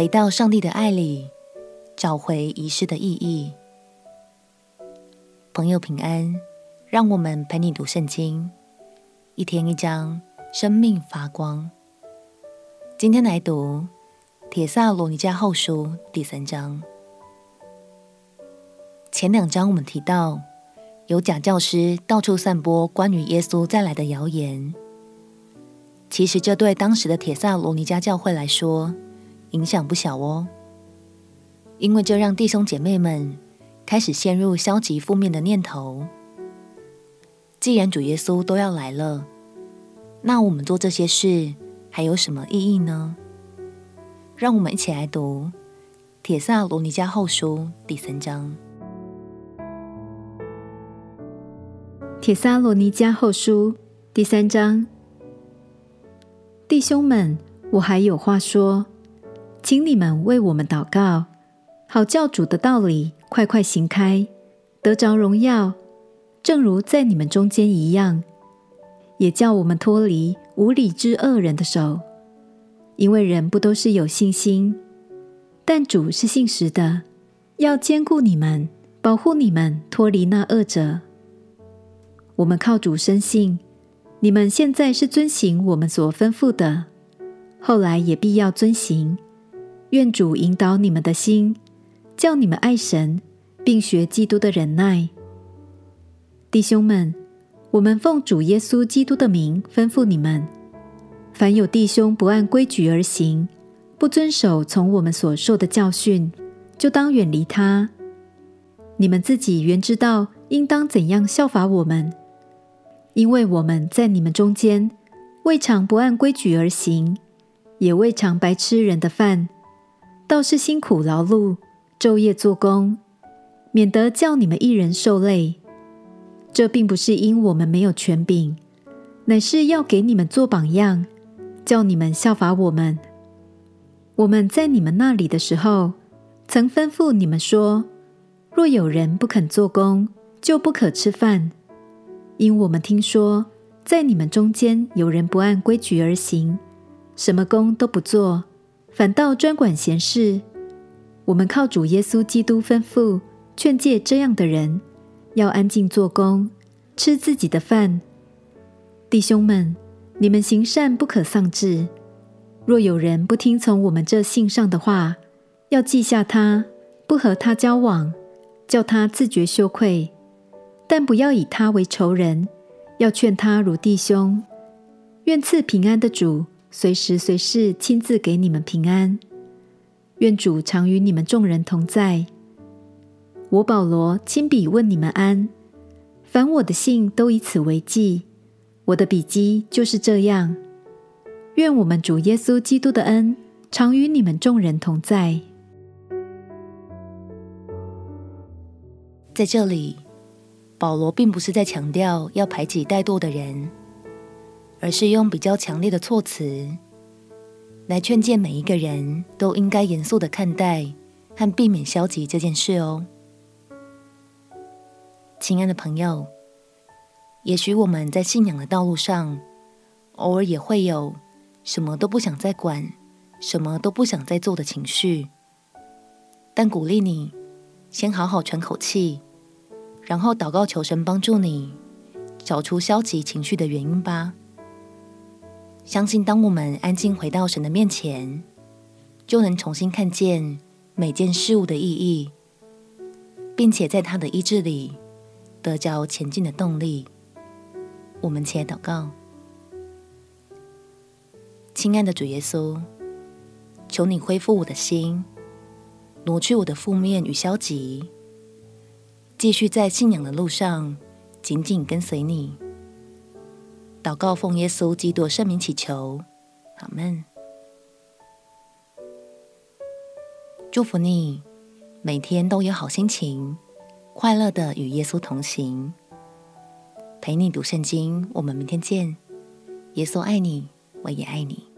回到上帝的爱里，找回遗失的意义。朋友平安，让我们陪你读圣经，一天一章，生命发光。今天来读《帖撒罗尼迦后书》第三章。前两章我们提到，有假教师到处散播关于耶稣再来的谣言。其实这对当时的帖撒罗尼迦教会来说，影响不小哦。因为这让弟兄姐妹们开始陷入消极负面的念头。既然主耶稣都要来了，那我们做这些事还有什么意义呢？让我们一起来读《帖撒罗尼迦后书》第三章。帖撒罗尼迦后书第三章，弟兄们，我还有话说，请你们为我们祷告，好教主的道理快快行开，得着荣耀，正如在你们中间一样，也叫我们脱离无理之恶人的手，因为人不都是有信心，但主是信实的，要坚固你们，保护你们脱离那恶者。我们靠主深信，你们现在是遵行我们所吩咐的，后来也必要遵行。愿主引导你们的心，叫你们爱神，并学基督的忍耐。弟兄们，我们奉主耶稣基督的名吩咐你们：凡有弟兄不按规矩而行，不遵守从我们所受的教训，就当远离他。你们自己原知道应当怎样效法我们。因为我们在你们中间，未尝不按规矩而行，也未尝白吃人的饭，倒是辛苦劳碌，昼夜做工，免得叫你们一人受累。这并不是因我们没有权柄，乃是要给你们做榜样，叫你们效法我们。我们在你们那里的时候，曾吩咐你们说：若有人不肯做工，就不可吃饭。因我们听说，在你们中间有人不按规矩而行，什么工都不做，反倒专管闲事。我们靠主耶稣基督吩咐劝诫这样的人，要安静做工，吃自己的饭。弟兄们，你们行善不可丧志。若有人不听从我们这信上的话，要记下他，不和他交往，叫他自觉羞愧。但不要以他为仇人，要劝他如弟兄。愿赐平安的主，随时随事亲自给你们平安。愿主常与你们众人同在。我保罗亲笔问你们安，凡我的信都以此为记。我的笔迹就是这样。愿我们主耶稣基督的恩常与你们众人同在。在这里。保罗并不是在强调要排挤怠惰的人，而是用比较强烈的措辞来劝诫每一个人都应该严肃的看待和避免消极这件事哦。亲爱的朋友，也许我们在信仰的道路上，偶尔也会有什么都不想再管、什么都不想再做的情绪，但鼓励你先好好喘口气。然后祷告求神帮助你找出消极情绪的原因吧。相信当我们安静回到神的面前，就能重新看见每件事物的意义，并且在他的医治里得着前进的动力。我们且祷告：亲爱的主耶稣，求你恢复我的心，挪去我的负面与消极。继续在信仰的路上紧紧跟随你。祷告奉耶稣基督圣名祈求，阿门。祝福你，每天都有好心情，快乐的与耶稣同行。陪你读圣经，我们明天见。耶稣爱你，我也爱你。